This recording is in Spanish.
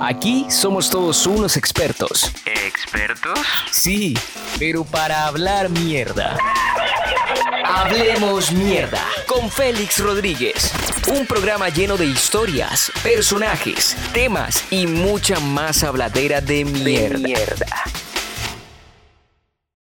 Aquí somos todos unos expertos. ¿Expertos? Sí, pero para hablar mierda. Hablemos mierda con Félix Rodríguez. Un programa lleno de historias, personajes, temas y mucha más habladera de mierda.